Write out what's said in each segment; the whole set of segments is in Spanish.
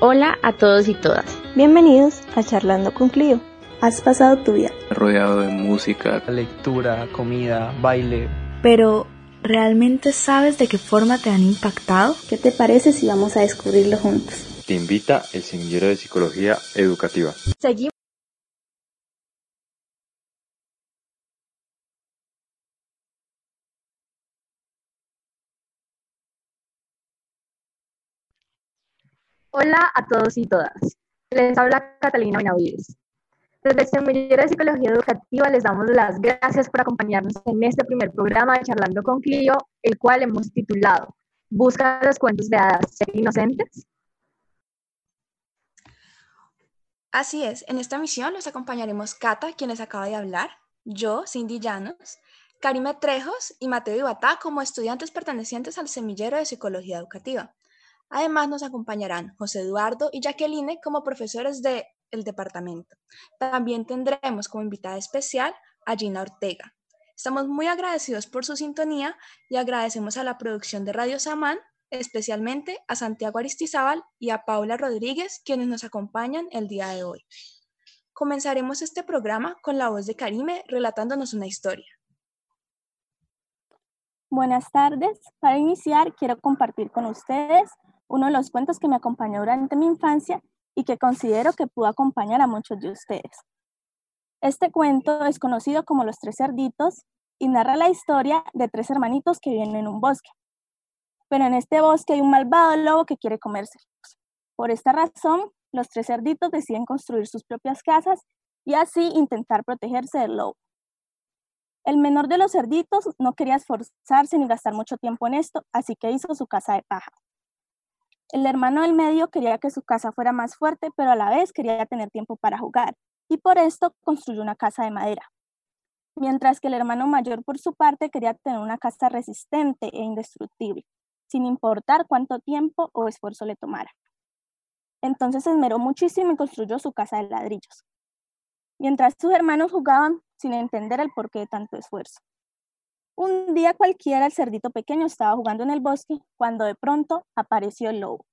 Hola a todos y todas. Bienvenidos a Charlando con Clio. ¿Has pasado tu vida rodeado de música, lectura, comida, baile? Pero, ¿realmente sabes de qué forma te han impactado? ¿Qué te parece si vamos a descubrirlo juntos? Te invita el Semillero de Psicología Educativa. Seguimos Hola a todos y todas. Les habla Catalina Benavides. Desde el Semillero de Psicología Educativa les damos las gracias por acompañarnos en este primer programa de Charlando con Clio, el cual hemos titulado ¿Busca los cuentos de hadas ser inocentes? Así es, en esta misión los acompañaremos Cata, quien les acaba de hablar, yo, Cindy Llanos, Karime Trejos y Mateo Ibatá como estudiantes pertenecientes al Semillero de Psicología Educativa. Además, nos acompañarán José Eduardo y Jacqueline como profesores del departamento. También tendremos como invitada especial a Gina Ortega. Estamos muy agradecidos por su sintonía y agradecemos a la producción de Radio Samán, especialmente a Santiago Aristizábal y a Paula Rodríguez, quienes nos acompañan el día de hoy. Comenzaremos este programa con la voz de Karime relatándonos una historia. Buenas tardes. Para iniciar, quiero compartir con ustedes uno de los cuentos que me acompañó durante mi infancia y que considero que pudo acompañar a muchos de ustedes. Este cuento es conocido como Los Tres Cerditos y narra la historia de tres hermanitos que viven en un bosque. Pero en este bosque hay un malvado lobo que quiere comérselos. Por esta razón, los tres cerditos deciden construir sus propias casas y así intentar protegerse del lobo. El menor de los cerditos no quería esforzarse ni gastar mucho tiempo en esto, así que hizo su casa de paja. El hermano del medio quería que su casa fuera más fuerte, pero a la vez quería tener tiempo para jugar, y por esto construyó una casa de madera. Mientras que el hermano mayor, por su parte, quería tener una casa resistente e indestructible, sin importar cuánto tiempo o esfuerzo le tomara. Entonces se esmeró muchísimo y construyó su casa de ladrillos. Mientras sus hermanos jugaban sin entender el porqué de tanto esfuerzo. Un día cualquiera el cerdito pequeño estaba jugando en el bosque cuando de pronto apareció el lobo.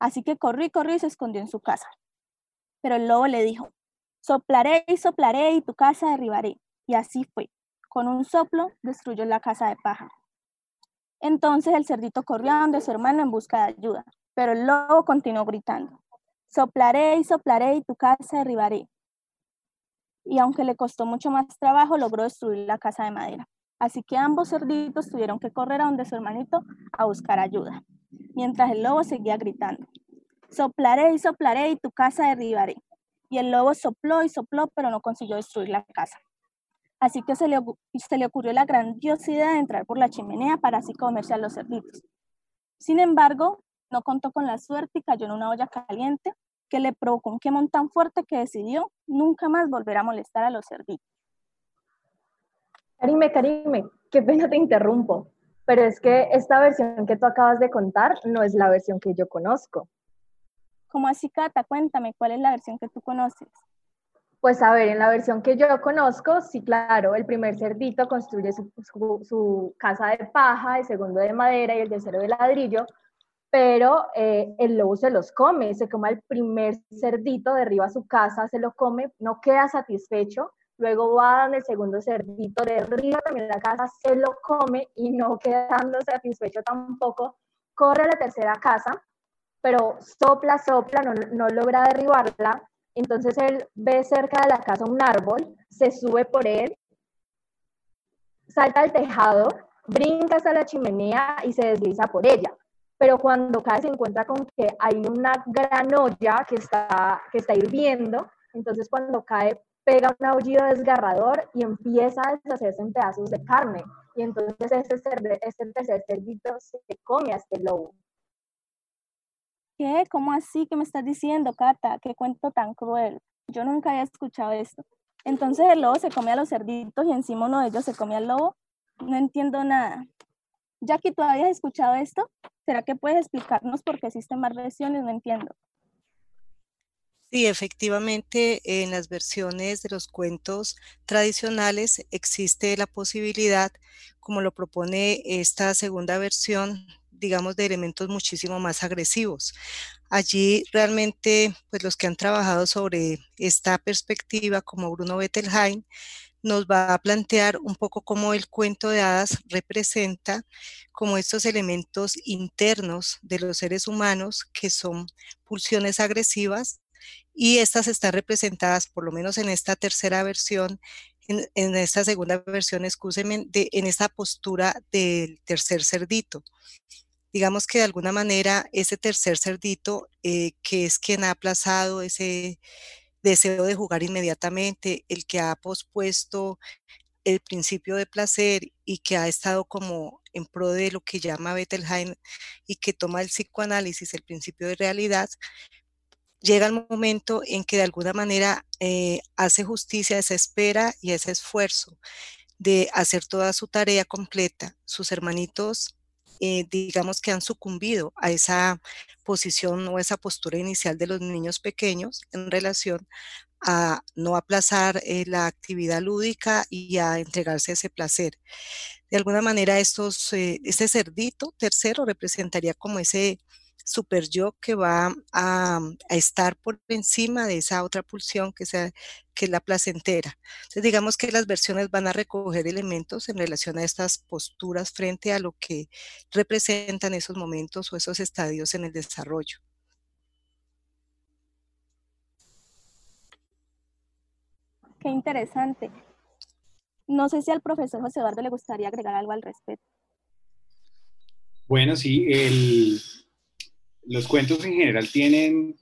Así que corrió y corrió y se escondió en su casa. Pero el lobo le dijo, soplaré y soplaré y tu casa derribaré. Y así fue. Con un soplo destruyó la casa de paja. Entonces el cerdito corrió a donde su hermano en busca de ayuda, pero el lobo continuó gritando, soplaré y soplaré y tu casa derribaré. Y aunque le costó mucho más trabajo, logró destruir la casa de madera. Así que ambos cerditos tuvieron que correr a donde su hermanito a buscar ayuda, mientras el lobo seguía gritando, soplaré y soplaré y tu casa derribaré. Y el lobo sopló y sopló, pero no consiguió destruir la casa. Así que se le, se le ocurrió la grandiosa idea de entrar por la chimenea para así comerse a los cerditos. Sin embargo, no contó con la suerte y cayó en una olla caliente que le provocó un quemón tan fuerte que decidió nunca más volver a molestar a los cerditos. Karime, Karime, qué pena te interrumpo, pero es que esta versión que tú acabas de contar no es la versión que yo conozco. ¿Cómo así, Cata? Cuéntame, ¿cuál es la versión que tú conoces? Pues a ver, en la versión que yo conozco, sí, claro, el primer cerdito construye su, casa de paja, el segundo de madera y el tercero de ladrillo, pero eh, el lobo se los come, se come el primer cerdito, derriba su casa, se lo come, no queda satisfecho luego va donde el segundo cerdito, derriba también la casa, se lo come y no quedando satisfecho tampoco, corre a la tercera casa, pero sopla, sopla, no, no logra derribarla, entonces él ve cerca de la casa un árbol, se sube por él, salta al tejado, brinca hasta la chimenea y se desliza por ella. Pero cuando cae se encuentra con que hay una gran olla que está, que está hirviendo, entonces cuando cae pega un aullido desgarrador y empieza a deshacerse en pedazos de carne. Y entonces este, este tercer cerdito se come a este lobo. ¿Qué? ¿Cómo así? ¿Qué me estás diciendo, Cata? ¿Qué cuento tan cruel? Yo nunca había escuchado esto. Entonces el lobo se come a los cerditos y encima uno de ellos se come al lobo. No entiendo nada. Jackie, ¿tú habías escuchado esto? ¿Será que puedes explicarnos por qué existen más versiones? No entiendo. Sí, efectivamente, en las versiones de los cuentos tradicionales existe la posibilidad, como lo propone esta segunda versión digamos, de elementos muchísimo más agresivos. Allí realmente, pues los que han trabajado sobre esta perspectiva, como Bruno Bettelheim, nos va a plantear un poco cómo el cuento de hadas representa como estos elementos internos de los seres humanos que son pulsiones agresivas y estas están representadas, por lo menos en esta tercera versión, en, esta segunda versión, excúsenme, de, en esta postura del tercer cerdito. Digamos que de alguna manera ese tercer cerdito, eh, que es quien ha aplazado ese deseo de jugar inmediatamente, el que ha pospuesto el principio de placer y que ha estado como en pro de lo que llama Bettelheim y que toma el psicoanálisis, el principio de realidad, llega el momento en que de alguna manera eh, hace justicia a esa espera y a ese esfuerzo de hacer toda su tarea completa. Sus hermanitos, eh, digamos que han sucumbido a esa posición o esa postura inicial de los niños pequeños en relación a no aplazar eh, la actividad lúdica y a entregarse ese placer. De alguna manera, estos, este cerdito tercero representaría como ese super yo que va a, estar por encima de esa otra pulsión que, sea, que es la placentera. Entonces, digamos que las versiones van a recoger elementos en relación a estas posturas frente a lo que representan esos momentos o esos estadios en el desarrollo. Qué interesante. No sé si al profesor José Eduardo le gustaría agregar algo al respecto. Bueno, sí, el, los cuentos en general tienen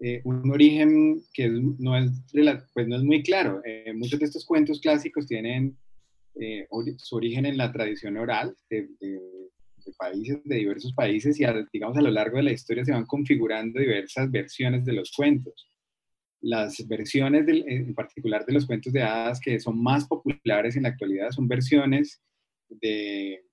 eh, un origen que no, es pues no es muy claro. Eh, muchos de estos cuentos clásicos tienen eh, su origen en la tradición oral de, países, de diversos países, y digamos a lo largo de la historia se van configurando diversas versiones de los cuentos. Las versiones en particular de los cuentos de hadas que son más populares en la actualidad son versiones de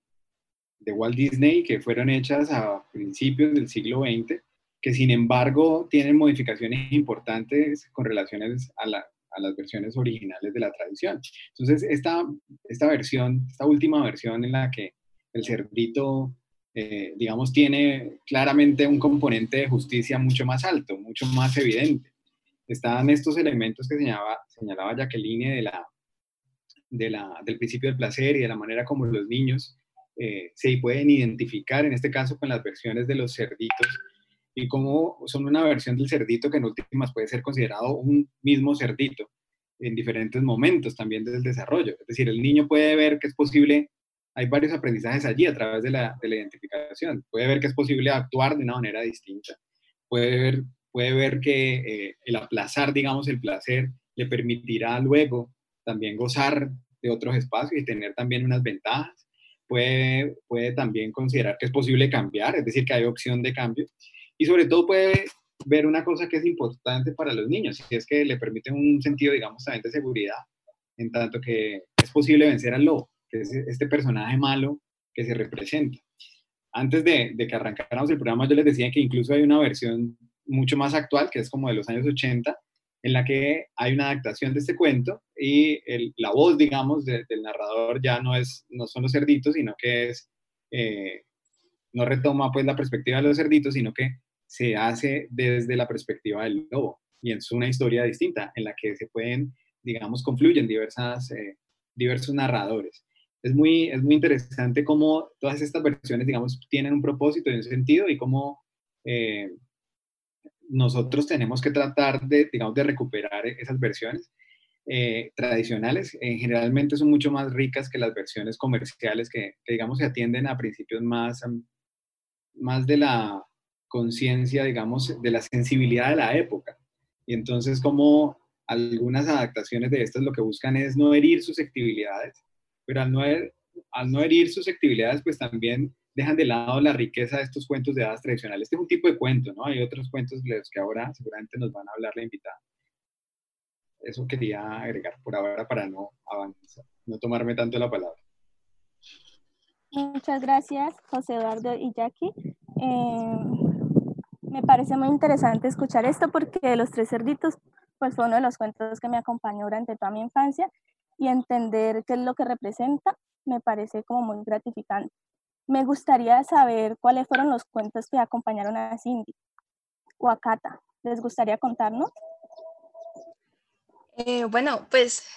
de Walt Disney que fueron hechas a principios del siglo XX, que sin embargo tienen modificaciones importantes con relaciones a, las versiones originales de la tradición. Entonces, esta, esta versión, esta última versión en la que el cerdito, eh, digamos, tiene claramente un componente de justicia mucho más alto, mucho más evidente. Están estos elementos que señalaba, señalaba Jacqueline de la, de la, del principio del placer y de la manera como los niños eh, se pueden identificar, en este caso con las versiones de los cerditos, y como son una versión del cerdito que en últimas puede ser considerado un mismo cerdito en diferentes momentos también del desarrollo. Es decir, el niño puede ver que es posible, hay varios aprendizajes allí a través de la, de la identificación, puede ver que es posible actuar de una manera distinta, puede ver, puede ver que eh, el aplazar, digamos, el placer le permitirá luego también gozar de otros espacios y tener también unas ventajas puede, puede también considerar que es posible cambiar, es decir, que hay opción de cambio. Y sobre todo puede ver una cosa que es importante para los niños, y es que le permite un sentido, digamos, también de seguridad, en tanto que es posible vencer al lobo, que es este personaje malo que se representa. Antes de, de que arrancáramos el programa, yo les decía que incluso hay una versión mucho más actual, que es como de los años 80, en la que hay una adaptación de este cuento y la voz, digamos, del narrador ya no, es, no son los cerditos, sino que es, eh, no retoma pues la perspectiva de los cerditos, sino que se hace desde la perspectiva del lobo. Y es una historia distinta en la que se pueden, digamos, confluyen diversas, eh, diversos narradores. Es muy, es muy interesante cómo todas estas versiones, digamos, tienen un propósito y un sentido y cómo eh, nosotros tenemos que tratar de, digamos, de recuperar esas versiones eh, tradicionales. Eh, generalmente son mucho más ricas que las versiones comerciales que, digamos, se atienden a principios más, más de la conciencia, digamos, de la sensibilidad de la época. Y entonces, como algunas adaptaciones de estas lo que buscan es no herir susceptibilidades, pero al no, al no herir susceptibilidades, pues también dejan de lado la riqueza de estos cuentos de hadas tradicionales. Este es un tipo de cuento, ¿no? Hay otros cuentos de los que ahora seguramente nos van a hablar la invitada. Eso quería agregar por ahora para no avanzar, no tomarme tanto la palabra. Muchas gracias, José Eduardo y Jackie. Eh, me parece muy interesante escuchar esto porque Los Tres Cerditos pues, fue uno de los cuentos que me acompañó durante toda mi infancia y entender qué es lo que representa me parece como muy gratificante. Me gustaría saber cuáles fueron los cuentos que acompañaron a Cindy o a Cata. ¿Les gustaría contarnos? Eh, bueno, pues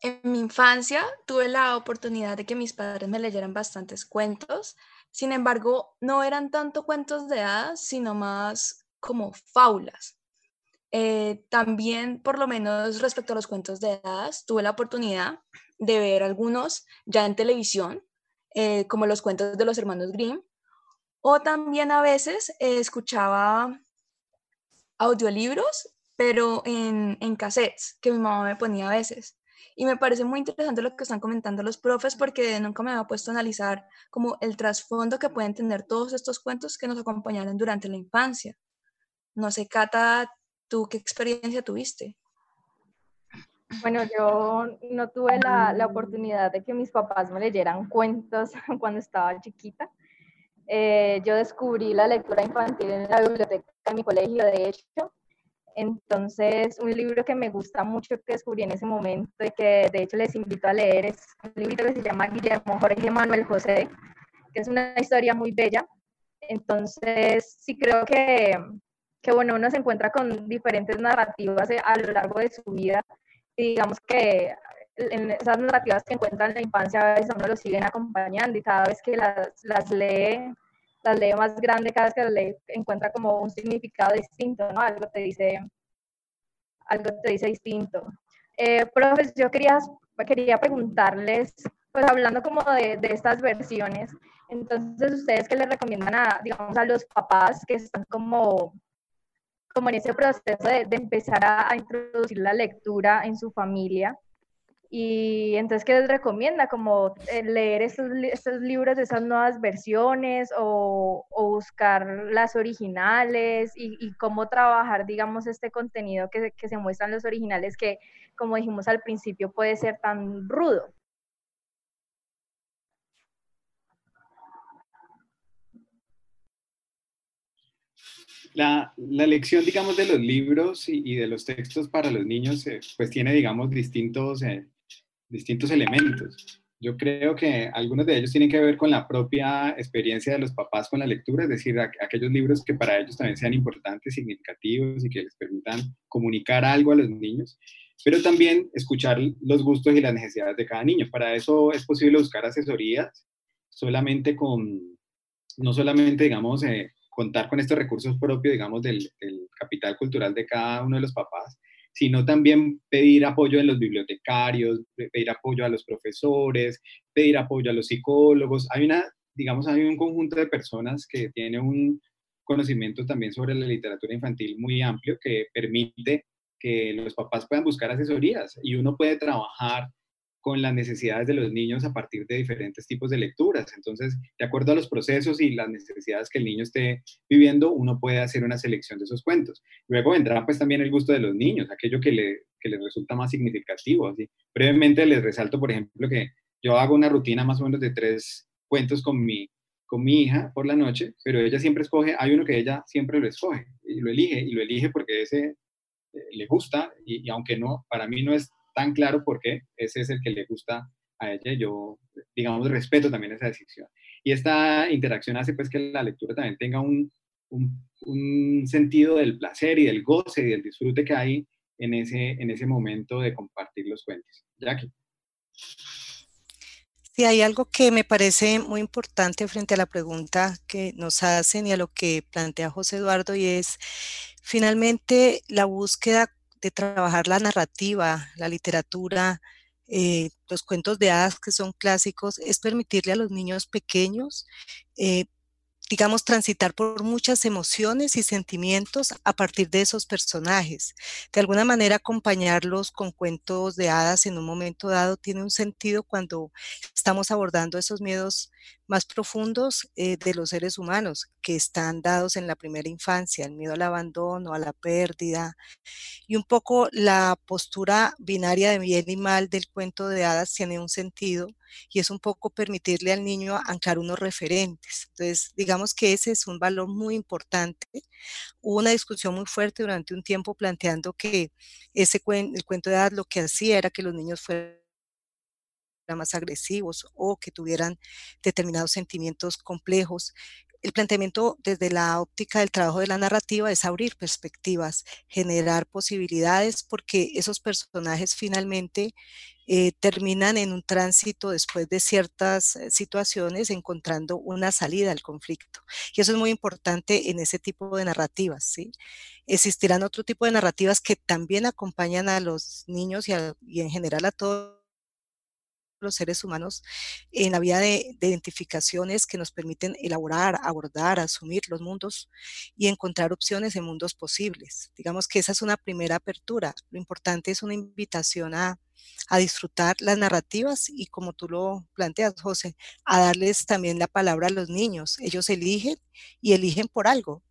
en mi infancia tuve la oportunidad de que mis padres me leyeran bastantes cuentos. Sin embargo, no eran tanto cuentos de hadas, sino más como fábulas. Eh, también, por lo menos respecto a los cuentos de hadas, tuve la oportunidad de ver algunos ya en televisión, eh, como los cuentos de los hermanos Grimm, o también a veces escuchaba audiolibros, pero en, en cassettes que mi mamá me ponía a veces. Y me parece muy interesante lo que están comentando los profes porque nunca me había puesto a analizar como el trasfondo que pueden tener todos estos cuentos que nos acompañaron durante la infancia. No sé, Cata, ¿tú qué experiencia tuviste? Bueno, yo no tuve la, la oportunidad de que mis papás me leyeran cuentos cuando estaba chiquita. Eh, yo descubrí la lectura infantil en la biblioteca de mi colegio, de hecho. Entonces, un libro que me gusta mucho que descubrí en ese momento y que de hecho les invito a leer es un libro que se llama Guillermo Jorge Manuel José, que es una historia muy bella. Entonces, sí creo que, que bueno, uno se encuentra con diferentes narrativas a lo largo de su vida digamos que en esas narrativas que encuentran en la infancia a veces uno lo siguen acompañando y cada vez que las, las lee las lee más grande, cada vez que las lee encuentra como un significado distinto, ¿no? Algo te dice, algo te dice distinto. Eh, profes, yo quería, quería preguntarles, pues hablando como de, de, estas versiones, entonces ustedes qué les recomiendan a, digamos, a los papás que están como, como en ese proceso de, empezar a, introducir la lectura en su familia, y entonces, ¿qué les recomienda? Como eh, leer estos, estos libros esas nuevas versiones o, buscar las originales y, cómo trabajar, digamos, este contenido que, que se muestran los originales que, como dijimos al principio, puede ser tan rudo. La, la, lección, digamos, de los libros y, de los textos para los niños, eh, pues tiene, digamos, distintos eh, distintos elementos. Yo creo que algunos de ellos tienen que ver con la propia experiencia de los papás con la lectura, es decir, aquellos libros que para ellos también sean importantes, significativos y que les permitan comunicar algo a los niños, pero también escuchar los gustos y las necesidades de cada niño. Para eso es posible buscar asesorías solamente con, no solamente, digamos, eh, contar con estos recursos propios, digamos, del, capital cultural de cada uno de los papás, sino también pedir apoyo en los bibliotecarios, pedir apoyo a los profesores, pedir apoyo a los psicólogos. Hay una, digamos, hay un conjunto de personas que tiene un conocimiento también sobre la literatura infantil muy amplio que permite que los papás puedan buscar asesorías y uno puede trabajar con las necesidades de los niños a partir de diferentes tipos de lecturas. Entonces, de acuerdo a los procesos y las necesidades que el niño esté viviendo, uno puede hacer una selección de esos cuentos. Luego vendrá pues también el gusto de los niños, aquello que, le, que les resulta más significativo. Así. Brevemente les resalto, por ejemplo, que yo hago una rutina más o menos de tres cuentos con mi, con mi hija por la noche, pero ella siempre escoge, hay uno que ella siempre lo escoge y lo elige, y lo elige porque ese eh, le gusta, y, y aunque no, para mí no es tan claro por qué, ese es el que le gusta a ella, yo, digamos, respeto también esa decisión. Y esta interacción hace pues que la lectura también tenga un, un, sentido del placer y del goce y del disfrute que hay en ese, en ese momento de compartir los cuentos. Jackie. Sí, hay algo que me parece muy importante frente a la pregunta que nos hacen y a lo que plantea José Eduardo y es finalmente la búsqueda de trabajar la narrativa, la literatura, eh, los cuentos de hadas que son clásicos, es permitirle a los niños pequeños, eh, digamos, transitar por muchas emociones y sentimientos a partir de esos personajes. De alguna manera, acompañarlos con cuentos de hadas en un momento dado tiene un sentido cuando estamos abordando esos miedos más profundos eh, de los seres humanos que están dados en la primera infancia, el miedo al abandono, a la pérdida, y un poco la postura binaria de bien y mal del cuento de hadas tiene un sentido y es un poco permitirle al niño anclar unos referentes. Entonces, digamos que ese es un valor muy importante. Hubo una discusión muy fuerte durante un tiempo planteando que ese el cuento de hadas lo que hacía era que los niños fueran más agresivos o que tuvieran determinados sentimientos complejos. El planteamiento desde la óptica del trabajo de la narrativa es abrir perspectivas, generar posibilidades, porque esos personajes finalmente eh, terminan en un tránsito después de ciertas eh, situaciones encontrando una salida al conflicto. Y eso es muy importante en ese tipo de narrativas. ¿sí? Existirán otro tipo de narrativas que también acompañan a los niños y, y en general a todos los seres humanos en la vía de, identificaciones que nos permiten elaborar, abordar, asumir los mundos y encontrar opciones en mundos posibles. Digamos que esa es una primera apertura. Lo importante es una invitación a, a disfrutar las narrativas y como tú lo planteas, José, a darles también la palabra a los niños. Ellos eligen y eligen por algo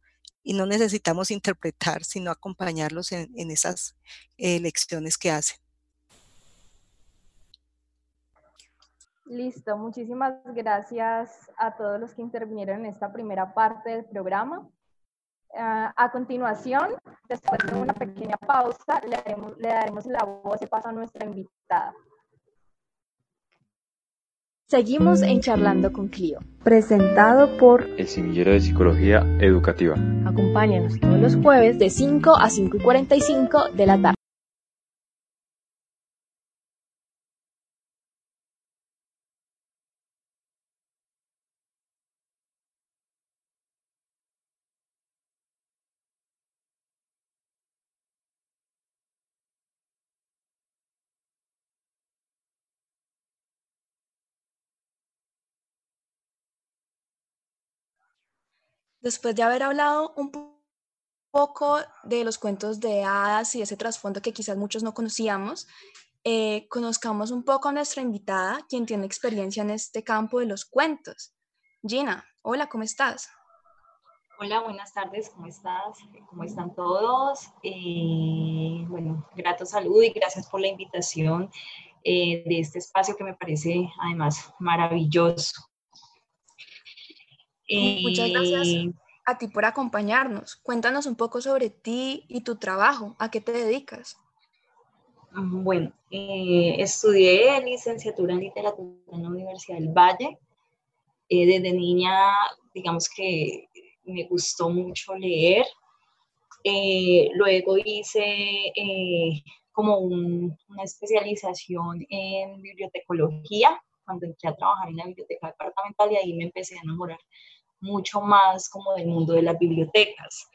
y no necesitamos interpretar, sino acompañarlos en, en esas elecciones que hacen. Listo, muchísimas gracias a todos los que intervinieron en esta primera parte del programa. Uh, a continuación, después de una pequeña pausa, le daremos, le daremos la voz y paso a nuestra invitada. Seguimos en Charlando con Clio, presentado por El Semillero de Psicología Educativa. Acompáñanos todos los jueves de 5 a 5 y 45 de la tarde. Después de haber hablado un poco de los cuentos de hadas y ese trasfondo que quizás muchos no conocíamos, eh, conozcamos un poco a nuestra invitada, quien tiene experiencia en este campo de los cuentos. Gina, hola, ¿cómo estás? Hola, buenas tardes, ¿cómo estás? ¿Cómo están todos? Eh, bueno, grato saludo y gracias por la invitación eh, de este espacio que me parece además maravilloso. Muchas gracias a ti por acompañarnos. Cuéntanos un poco sobre ti y tu trabajo. ¿A qué te dedicas? Mm, bueno, eh, estudié licenciatura en literatura en la Universidad del Valle. Eh, desde niña, digamos que me gustó mucho leer. Eh, luego hice como una especialización en bibliotecología cuando entré a trabajar en la biblioteca departamental y ahí me empecé a enamorar mucho más como del mundo de las bibliotecas,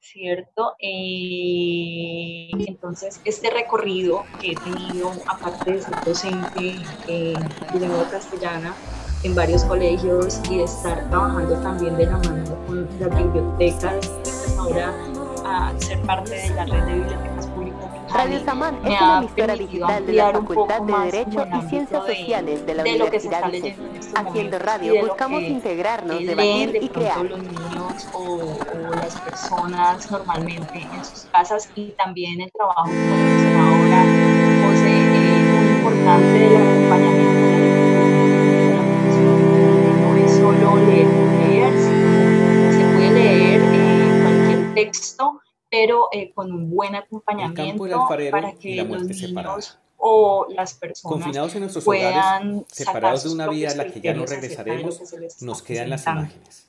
¿cierto? Eh, entonces, este recorrido que he tenido, aparte de ser docente eh, de lengua castellana en varios colegios y de estar trabajando también de la mano con las bibliotecas, pues ahora a ser parte de la red de bibliotecas Radio Samán es una emisora digital de la Facultad de Derecho y Ciencias Sociales de la Universidad de este Haciendo radio. Buscamos integrarnos, debatir y crear. los niños o, las personas normalmente en sus casas y también el trabajo que hacer ahora, José, eh, muy importante del acompañamiento de la no es solo leer, leer sino se puede leer eh, cualquier texto pero eh, con un buen acompañamiento para que los niños o las personas confinados en nuestros hogares, separados de una vida a la que ya no regresaremos, nos quedan las imágenes.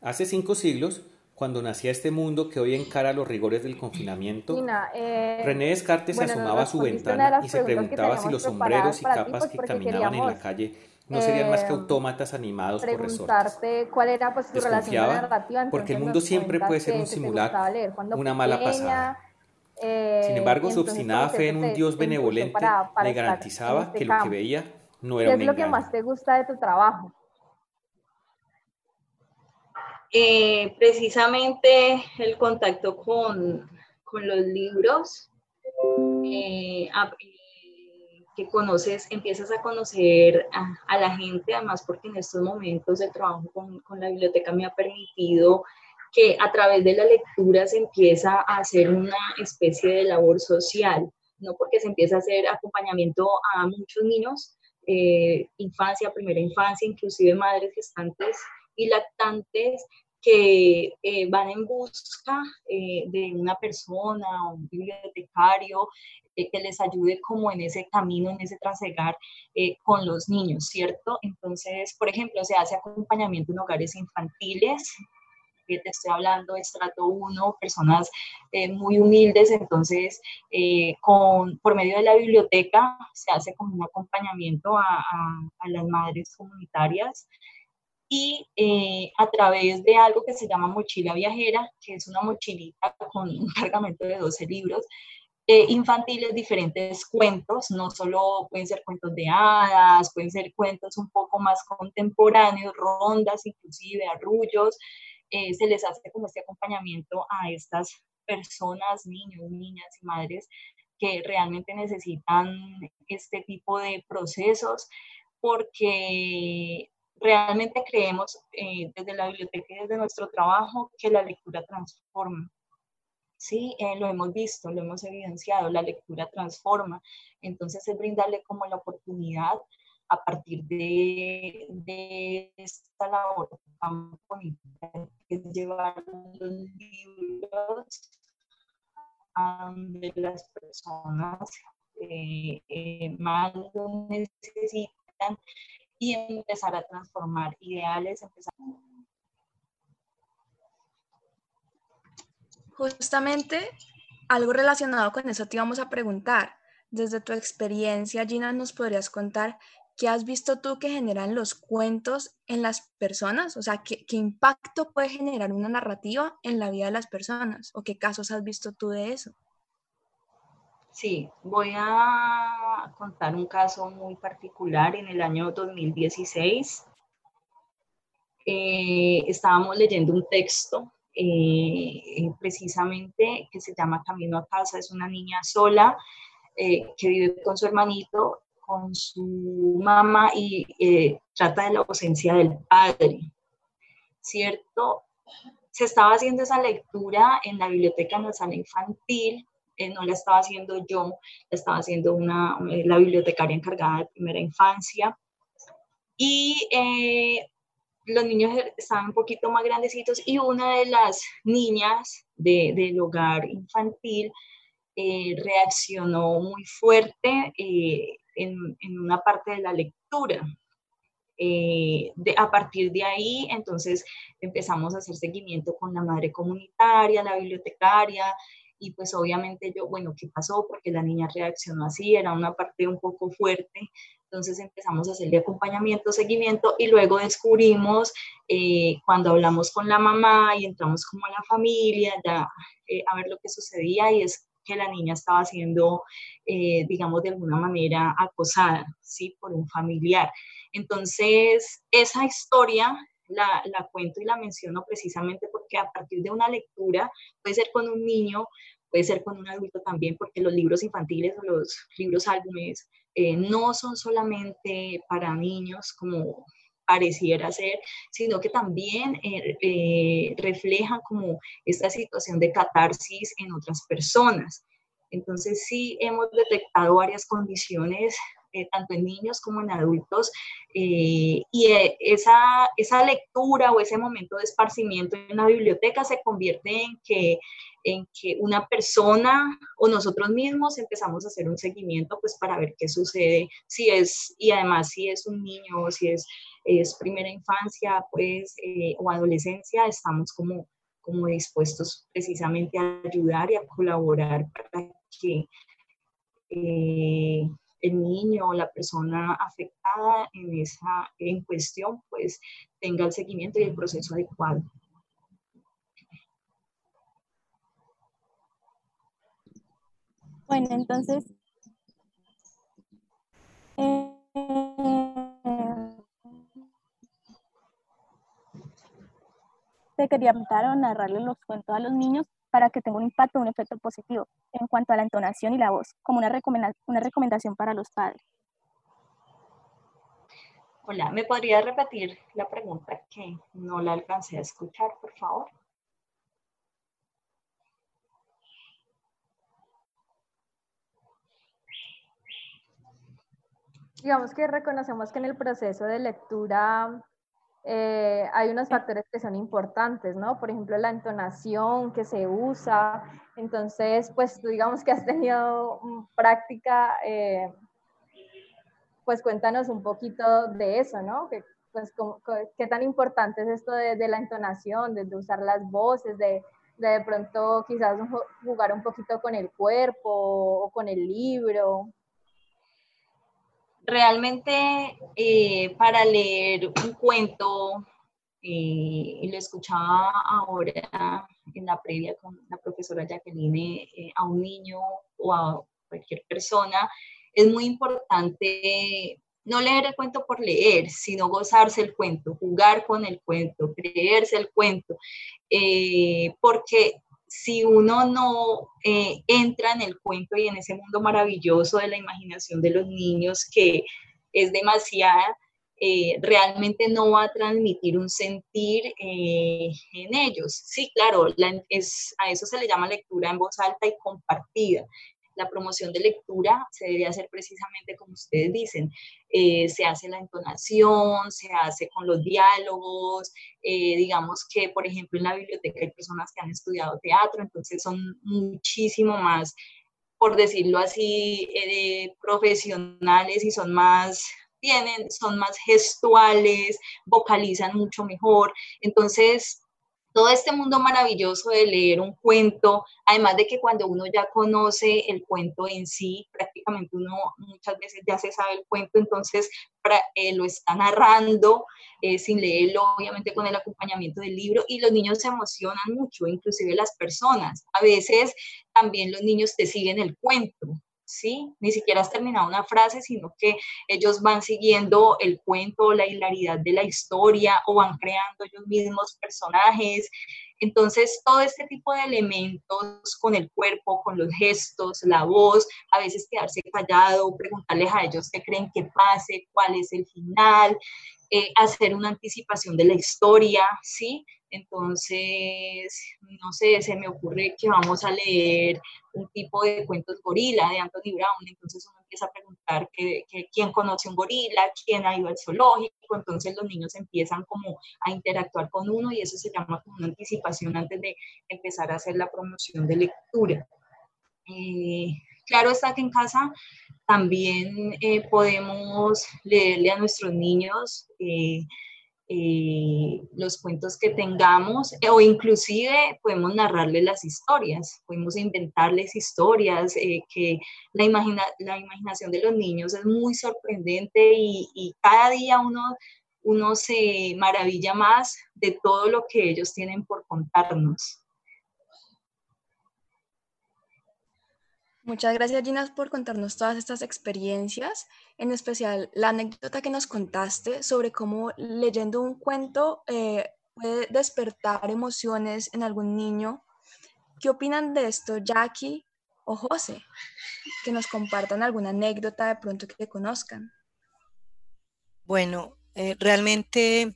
Hace cinco siglos, cuando nacía este mundo que hoy encara los rigores del confinamiento, eh, René Descartes se asomaba a su ventana y se preguntaba si los sombreros y capas que caminaban en la calle no serían más que eh, autómatas animados por resortes. cuál era pues, tu relación narrativa. Porque el mundo siempre puede ser un simulacro, una mala pasada. Eh, Sin embargo, su obstinada fe en un Dios benevolente le garantizaba este que lo que veía no era ¿Qué es lo que más te gusta de tu trabajo? Eh, precisamente el contacto con, con los libros. Eh, que conoces, empiezas a conocer a, la gente, además porque en estos momentos el trabajo con, con, la biblioteca me ha permitido que a través de la lectura se empieza a hacer una especie de labor social, no porque se empieza a hacer acompañamiento a muchos niños, eh, infancia, primera infancia, inclusive madres gestantes y lactantes que eh, van en busca eh, de una persona, un bibliotecario, que les ayude como en ese camino, en ese trasegar con los niños, ¿cierto? Entonces, por ejemplo, se hace acompañamiento en hogares infantiles, te estoy hablando estrato 1, personas muy humildes, entonces con, por medio de la biblioteca se hace como un acompañamiento a, a las madres comunitarias y eh, a través de algo que se llama mochila viajera, que es una mochilita con un cargamento de 12 libros eh, infantiles, diferentes cuentos, no solo pueden ser cuentos de hadas, pueden ser cuentos un poco más contemporáneos, rondas, inclusive arrullos, eh, se les hace como este acompañamiento a estas personas, niños, niñas y madres que realmente necesitan este tipo de procesos porque realmente creemos eh, desde la biblioteca y desde nuestro trabajo que la lectura transforma. Sí, eh, lo hemos visto, lo hemos evidenciado, la lectura transforma. Entonces es brindarle como la oportunidad a partir de, de esta labor tan bonita que es llevar los libros a donde las personas eh, más lo necesitan y empezar a transformar ideales, empezar Justamente algo relacionado con eso te íbamos a preguntar. Desde tu experiencia, Gina, ¿nos podrías contar qué has visto tú que generan los cuentos en las personas? O sea, ¿qué, ¿qué, impacto puede generar una narrativa en la vida de las personas? ¿O qué casos has visto tú de eso? Sí, voy a contar un caso muy particular. En el año 2016 eh, estábamos leyendo un texto eh, precisamente que se llama Camino a casa. Es una niña sola eh, que vive con su hermanito, con su mamá y trata de la ausencia del padre. ¿Cierto? Se estaba haciendo esa lectura en la biblioteca en infantil eh, no la estaba haciendo yo, la estaba haciendo una, eh, la bibliotecaria encargada de primera infancia. Y eh, los niños estaban un poquito más grandecitos y una de las niñas del hogar infantil reaccionó muy fuerte en, en, una parte de la lectura. de, a partir de ahí, entonces empezamos a hacer seguimiento con la madre comunitaria, la bibliotecaria, y pues obviamente yo, bueno, ¿qué pasó? Porque la niña reaccionó así, era una parte un poco fuerte, entonces empezamos a hacerle acompañamiento, seguimiento y luego descubrimos eh, cuando hablamos con la mamá y entramos como a la familia, ya eh, a ver lo que sucedía y es que la niña estaba siendo, eh, digamos, de alguna manera acosada, ¿sí? Por un familiar. Entonces, esa historia la, la, cuento y la menciono precisamente porque a partir de una lectura, puede ser con un niño, puede ser con un adulto también, porque los libros infantiles o los libros álbumes eh, no son solamente para niños como pareciera ser, sino que también eh, eh, reflejan como esta situación de catarsis en otras personas. Entonces sí hemos detectado varias condiciones eh, tanto en niños como en adultos, y esa, esa lectura o ese momento de esparcimiento en la biblioteca se convierte en que, en que una persona o nosotros mismos empezamos a hacer un seguimiento pues para ver qué sucede, si es, y además si es un niño o si es, es primera infancia pues o adolescencia, estamos como, como dispuestos precisamente a ayudar y a colaborar para que el niño o la persona afectada en esa en cuestión pues tenga el seguimiento y el proceso adecuado. Bueno, entonces, eh, quería preguntar o narrarle los cuentos a los niños para que tenga un impacto, un efecto positivo en cuanto a la entonación y la voz, como una, una recomendación para los padres. Hola, ¿me podría repetir la pregunta que no la alcancé a escuchar, por favor? Digamos que reconocemos que en el proceso de lectura eh, hay unos factores que son importantes, ¿no? Por ejemplo, la entonación que se usa. Entonces, pues tú digamos que has tenido práctica, eh, pues cuéntanos un poquito de eso, ¿no? Que, pues, ¿Qué tan importante es esto de, la entonación, de, usar las voces, de, de, pronto quizás jugar un poquito con el cuerpo o con el libro? Realmente eh, para leer un cuento, eh, lo escuchaba ahora en la previa con la profesora Jacqueline, eh, a un niño o a cualquier persona, es muy importante no leer el cuento por leer, sino gozarse el cuento, jugar con el cuento, creerse el cuento, porque si uno no eh, entra en el cuento y en ese mundo maravilloso de la imaginación de los niños, que es demasiada, eh, realmente no va a transmitir un sentir eh, en ellos. Sí, claro, es, a eso se le llama lectura en voz alta y compartida la promoción de lectura se debe hacer precisamente como ustedes dicen, eh, se hace la entonación, se hace con los diálogos, eh, digamos que por ejemplo en la biblioteca hay personas que han estudiado teatro, entonces son muchísimo más, por decirlo así, eh, profesionales y son más tienen, son más gestuales, vocalizan mucho mejor. Entonces, todo este mundo maravilloso de leer un cuento, además de que cuando uno ya conoce el cuento en sí, prácticamente uno muchas veces ya se sabe el cuento, entonces eh, lo está narrando eh, sin leerlo, obviamente con el acompañamiento del libro, y los niños se emocionan mucho, inclusive las personas. A veces también los niños te siguen el cuento, ¿sí? Ni siquiera has terminado una frase, sino que ellos van siguiendo el cuento, la hilaridad de la historia o van creando ellos mismos personajes. Entonces, todo este tipo de elementos con el cuerpo, con los gestos, la voz, a veces quedarse callado, preguntarles a ellos qué creen que pase, cuál es el final, eh, hacer una anticipación de la historia, ¿sí? Entonces, no sé, se me ocurre que vamos a leer un tipo de cuentos gorila de Anthony Brown, entonces uno empieza a preguntar que, quién conoce un gorila, quién ha ido al zoológico, entonces los niños empiezan como a interactuar con uno y eso se llama como una anticipación antes de empezar a hacer la promoción de lectura. Eh, claro está que en casa también eh, podemos leerle a nuestros niños eh, eh, los cuentos que tengamos o inclusive podemos narrarles las historias, podemos inventarles historias, que la, imagina la imaginación de los niños es muy sorprendente y, y cada día uno, uno se maravilla más de todo lo que ellos tienen por contarnos. Muchas gracias, Gina, por contarnos todas estas experiencias, en especial la anécdota que nos contaste sobre cómo leyendo un cuento eh, puede despertar emociones en algún niño. ¿Qué opinan de esto, Jackie o José? Que nos compartan alguna anécdota de pronto que conozcan. Bueno, eh, realmente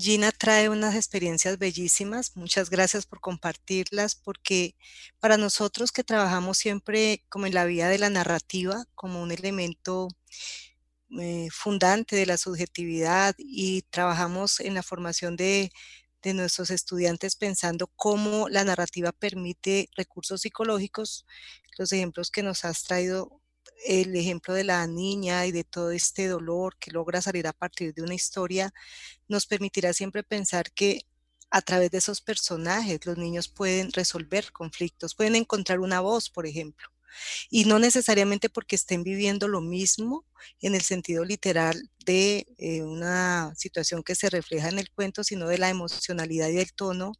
Gina trae unas experiencias bellísimas. Muchas gracias por compartirlas, porque para nosotros que trabajamos siempre como en la vía de la narrativa, como un elemento eh, fundante de la subjetividad y trabajamos en la formación de, de nuestros estudiantes pensando cómo la narrativa permite recursos psicológicos, los ejemplos que nos has traído el ejemplo de la niña y de todo este dolor que logra salir a partir de una historia, nos permitirá siempre pensar que a través de esos personajes los niños pueden resolver conflictos, pueden encontrar una voz, por ejemplo. Y no necesariamente porque estén viviendo lo mismo en el sentido literal de eh, una situación que se refleja en el cuento, sino de la emocionalidad y el tono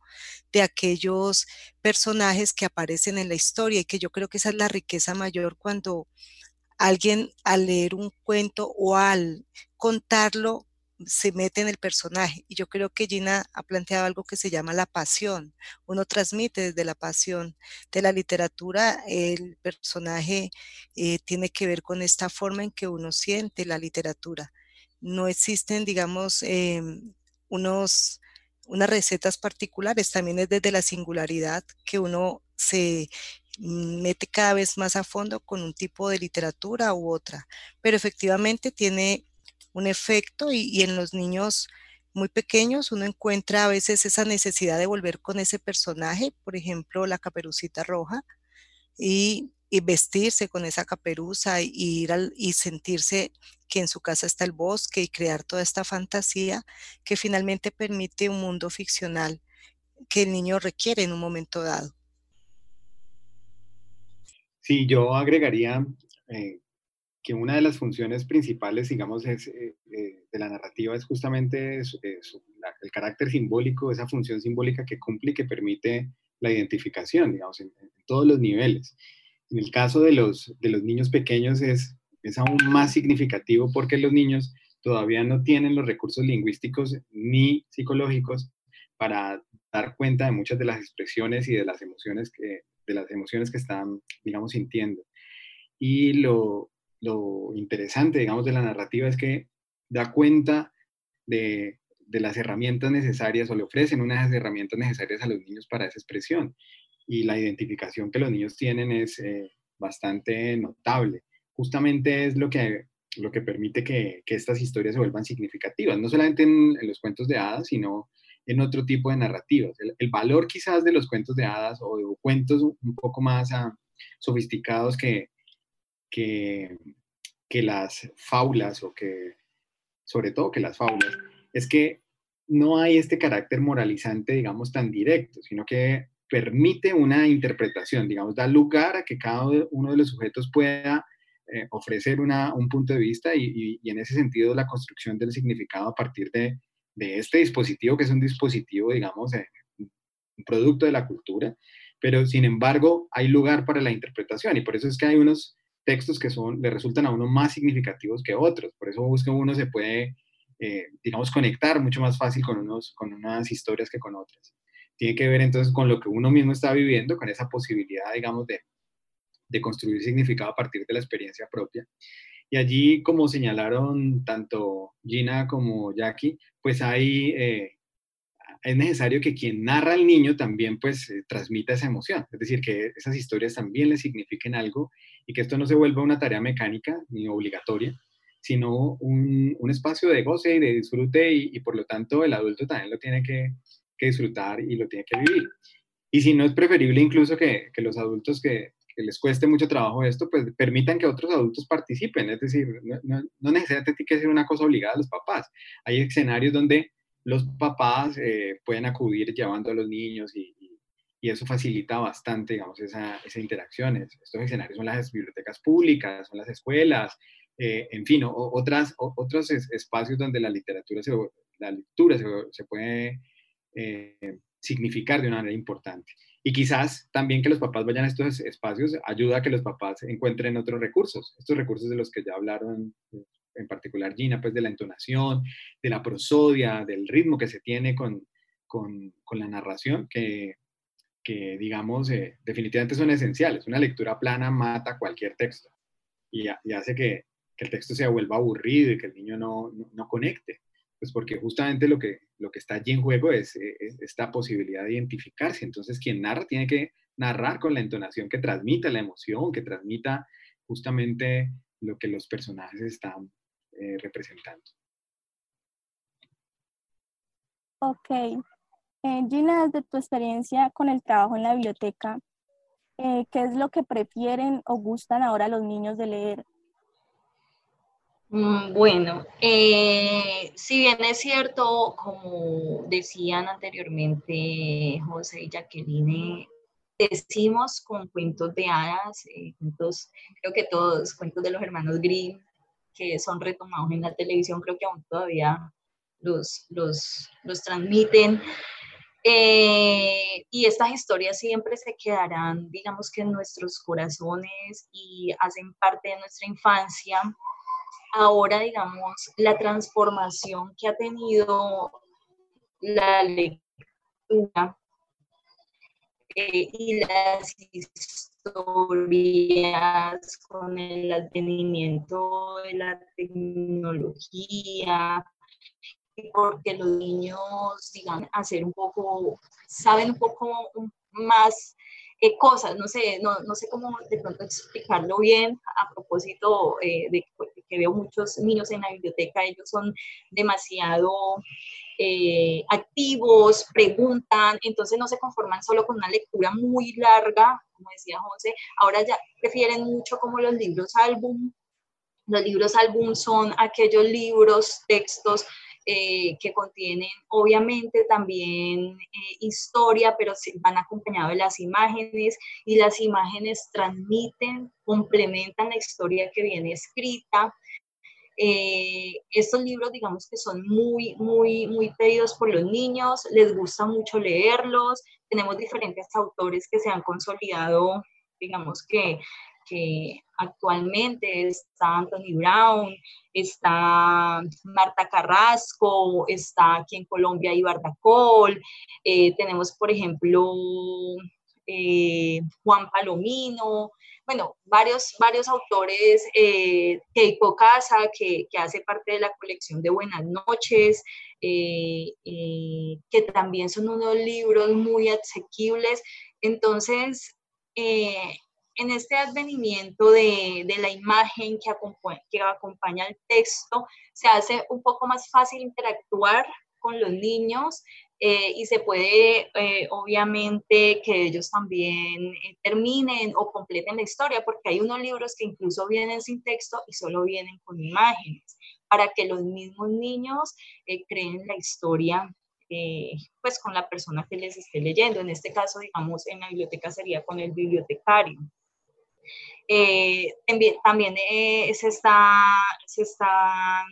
de aquellos personajes que aparecen en la historia y que yo creo que esa es la riqueza mayor cuando alguien al leer un cuento o al contarlo se mete en el personaje. Y yo creo que Gina ha planteado algo que se llama la pasión. Uno transmite desde la pasión de la literatura. El personaje eh, tiene que ver con esta forma en que uno siente la literatura. No existen, digamos, em, unos, unas recetas particulares. También es desde la singularidad que uno se mete cada vez más a fondo con un tipo de literatura u otra, pero efectivamente tiene un efecto y, en los niños muy pequeños, uno encuentra a veces esa necesidad de volver con ese personaje, por ejemplo, la caperucita roja, y, vestirse con esa caperuza y, ir y sentirse que en su casa está el bosque y crear toda esta fantasía que finalmente permite un mundo ficcional que el niño requiere en un momento dado. Sí, yo agregaría eh, que una de las funciones principales, digamos, es, eh, eh, de la narrativa es justamente el carácter simbólico, esa función simbólica que cumple y que permite la identificación, digamos, en, todos los niveles. En el caso de los, de los niños pequeños es, es aún más significativo porque los niños todavía no tienen los recursos lingüísticos ni psicológicos para dar cuenta de muchas de las expresiones y de las emociones que, de las emociones que están, digamos, sintiendo. Y lo, lo interesante, digamos, de la narrativa es que da cuenta de, las herramientas necesarias o le ofrecen unas herramientas necesarias a los niños para esa expresión. Y la identificación que los niños tienen es eh, bastante notable. Justamente es lo que, lo que permite que, estas historias se vuelvan significativas, no solamente en, los cuentos de hadas, sino en otro tipo de narrativas. El, valor quizás de los cuentos de hadas o de cuentos un poco más ah, sofisticados que, que, que las faulas o que, sobre todo que las faulas, es que no hay este carácter moralizante, digamos, tan directo, sino que permite una interpretación, digamos, da lugar a que cada uno de los sujetos pueda eh, ofrecer una, un punto de vista y, y, en ese sentido la construcción del significado a partir de, de este dispositivo, que es un dispositivo, digamos, eh, un producto de la cultura, pero sin embargo hay lugar para la interpretación y por eso es que hay unos textos que son, le resultan a uno más significativos que otros. Por eso busca uno se puede, eh, digamos, conectar mucho más fácil con, unos, con unas historias que con otras. Tiene que ver entonces con lo que uno mismo está viviendo, con esa posibilidad, digamos, de, de construir significado a partir de la experiencia propia. Y allí, como señalaron tanto Gina como Jackie, pues hay, eh, es necesario que quien narra al niño también pues eh, transmita esa emoción, es decir, que esas historias también le signifiquen algo y que esto no se vuelva una tarea mecánica ni obligatoria, sino un, un espacio de goce y de disfrute y, por lo tanto el adulto también lo tiene que, que, disfrutar y lo tiene que vivir. Y si no es preferible incluso que, que los adultos que, les cueste mucho trabajo esto, pues permitan que otros adultos participen, es decir, no, no, necesariamente tiene que ser una cosa obligada a los papás. Hay escenarios donde los papás eh, pueden acudir llevando a los niños y, eso facilita bastante, digamos, esa, esa interacción. Estos escenarios son las bibliotecas públicas, son las escuelas, eh, en fin, otras, otros espacios donde la literatura, la lectura se, puede eh, significar de una manera importante. Y quizás también que los papás vayan a estos espacios ayuda a que los papás encuentren otros recursos, estos recursos de los que ya hablaron en particular Gina, pues de la entonación, de la prosodia, del ritmo que se tiene con, con, con la narración, que, que digamos, eh, definitivamente son esenciales. Una lectura plana mata cualquier texto y, hace que, el texto se vuelva aburrido y que el niño no, no, conecte. Pues porque justamente lo que, lo que está allí en juego es, es, esta posibilidad de identificarse. Entonces, quien narra tiene que narrar con la entonación que transmita la emoción, que transmita justamente lo que los personajes están eh, representando. Ok, eh, Gina, desde tu experiencia con el trabajo en la biblioteca, eh, ¿qué es lo que prefieren o gustan ahora los niños de leer? Mm, bueno, eh, si bien es cierto, como decían anteriormente José y Jacqueline, decimos con cuentos de hadas, cuentos, creo que todos, cuentos de los hermanos Grimm, que son retomados en la televisión, creo que aún todavía los, los, los transmiten. Eh, y estas historias siempre se quedarán, digamos que en nuestros corazones y hacen parte de nuestra infancia. Ahora, digamos, la transformación que ha tenido la lectura eh, y las historias con el advenimiento de la tecnología, porque los niños, digan, hacer un poco, saben un poco más eh, cosas, no sé, no, no, sé cómo de pronto explicarlo bien a propósito eh, de que veo muchos niños en la biblioteca, ellos son demasiado eh, activos, preguntan, entonces no se conforman solo con una lectura muy larga, como decía José, ahora ya prefieren mucho como los libros álbum. Los libros álbum son aquellos libros, textos eh, que contienen obviamente también eh, historia, pero van acompañados de las imágenes y las imágenes transmiten, complementan la historia que viene escrita. Eh, estos libros, digamos que son muy, muy, muy pedidos por los niños, les gusta mucho leerlos. Tenemos diferentes autores que se han consolidado, digamos que que actualmente está Anthony Brown, está Marta Carrasco, está aquí en Colombia Ibarda Col, eh, tenemos por ejemplo eh, Juan Palomino, bueno, varios, varios autores, eh, Keiko Casa, que, hace parte de la colección de Buenas noches, eh, que también son unos libros muy asequibles. Entonces, en este advenimiento de, la imagen que acompaña, que acompaña el texto, se hace un poco más fácil interactuar con los niños eh, y se puede, eh, obviamente, que ellos también eh, terminen o completen la historia, porque hay unos libros que incluso vienen sin texto y solo vienen con imágenes, para que los mismos niños creen la historia pues con la persona que les esté leyendo. En este caso, digamos, en la biblioteca sería con el bibliotecario. Eh, también, eh, se, está, se está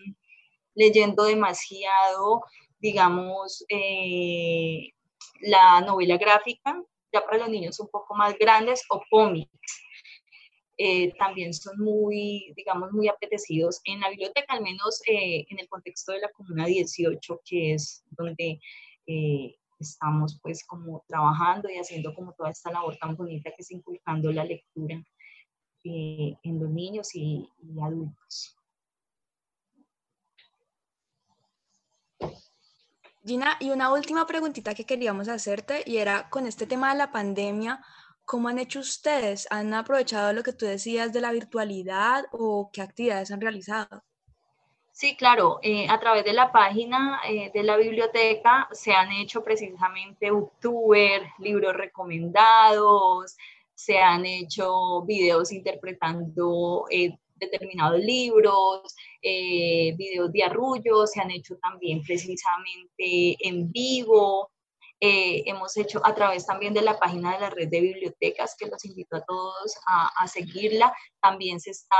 leyendo demasiado, digamos, eh, la novela gráfica, ya para los niños un poco más grandes, o cómics. también son muy, digamos, muy apetecidos en la biblioteca, al menos en el contexto de la Comuna 18, que es donde estamos pues como trabajando y haciendo como toda esta labor tan bonita que es inculcando la lectura eh, en los niños y, adultos. Gina, y una última preguntita que queríamos hacerte y era con este tema de la pandemia, ¿cómo han hecho ustedes? ¿Han aprovechado lo que tú decías de la virtualidad o qué actividades han realizado? Sí, claro, eh, a través de la página eh, de la biblioteca se han hecho precisamente booktuber, libros recomendados, se han hecho videos interpretando eh, determinados libros, eh, videos de arrullo, se han hecho también precisamente en vivo. Eh, hemos hecho a través también de la página de la red de bibliotecas, que los invito a todos a, seguirla. También se está,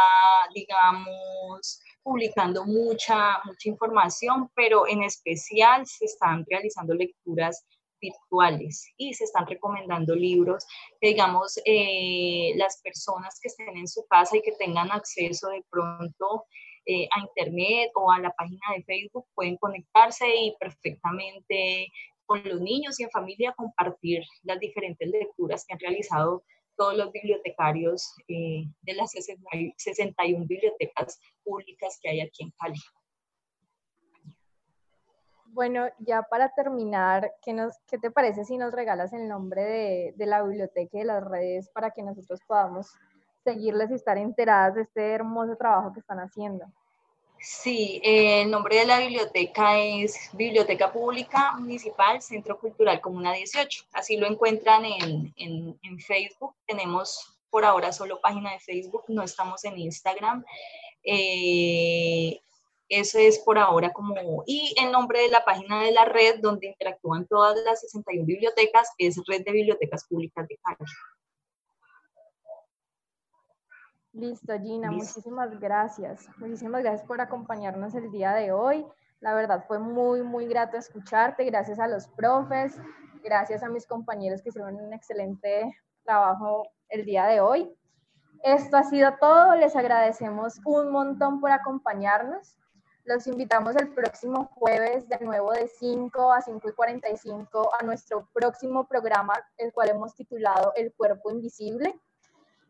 digamos, publicando mucha, mucha información, pero en especial se están realizando lecturas virtuales y se están recomendando libros que, digamos, eh, las personas que estén en su casa y que tengan acceso de pronto eh, a Internet o a la página de Facebook pueden conectarse y perfectamente con los niños y en familia compartir las diferentes lecturas que han realizado todos los bibliotecarios eh, de las 61 bibliotecas públicas que hay aquí en Cali. Bueno, ya para terminar, ¿qué, nos, ¿qué te parece si nos regalas el nombre de, la biblioteca y de las redes para que nosotros podamos seguirles y estar enteradas de este hermoso trabajo que están haciendo? Sí, eh, el nombre de la biblioteca es Biblioteca Pública Municipal Centro Cultural Comuna 18. Así lo encuentran en, en, en Facebook. Tenemos por ahora solo página de Facebook, no estamos en Instagram. Eh, eso es por ahora como, y el nombre de la página de la red donde interactúan todas las 61 bibliotecas es Red de Bibliotecas Públicas de Cali. Listo, Gina, muchísimas gracias. Muchísimas gracias por acompañarnos el día de hoy. La verdad fue muy, muy grato escucharte. Gracias a los profes, gracias a mis compañeros que hicieron un excelente trabajo el día de hoy. Esto ha sido todo. Les agradecemos un montón por acompañarnos. Los invitamos el próximo jueves de nuevo de 5 a 5 y 45 a nuestro próximo programa, el cual hemos titulado El cuerpo invisible.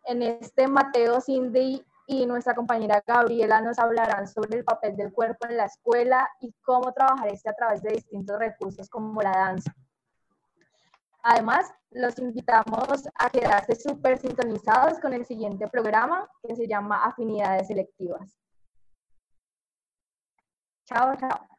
En este Mateo, Cindy y nuestra compañera Gabriela nos hablarán sobre el papel del cuerpo en la escuela y cómo trabajar este a través de distintos recursos como la danza. Además, los invitamos a quedarse súper sintonizados con el siguiente programa que se llama Afinidades Selectivas. 瞧瞧。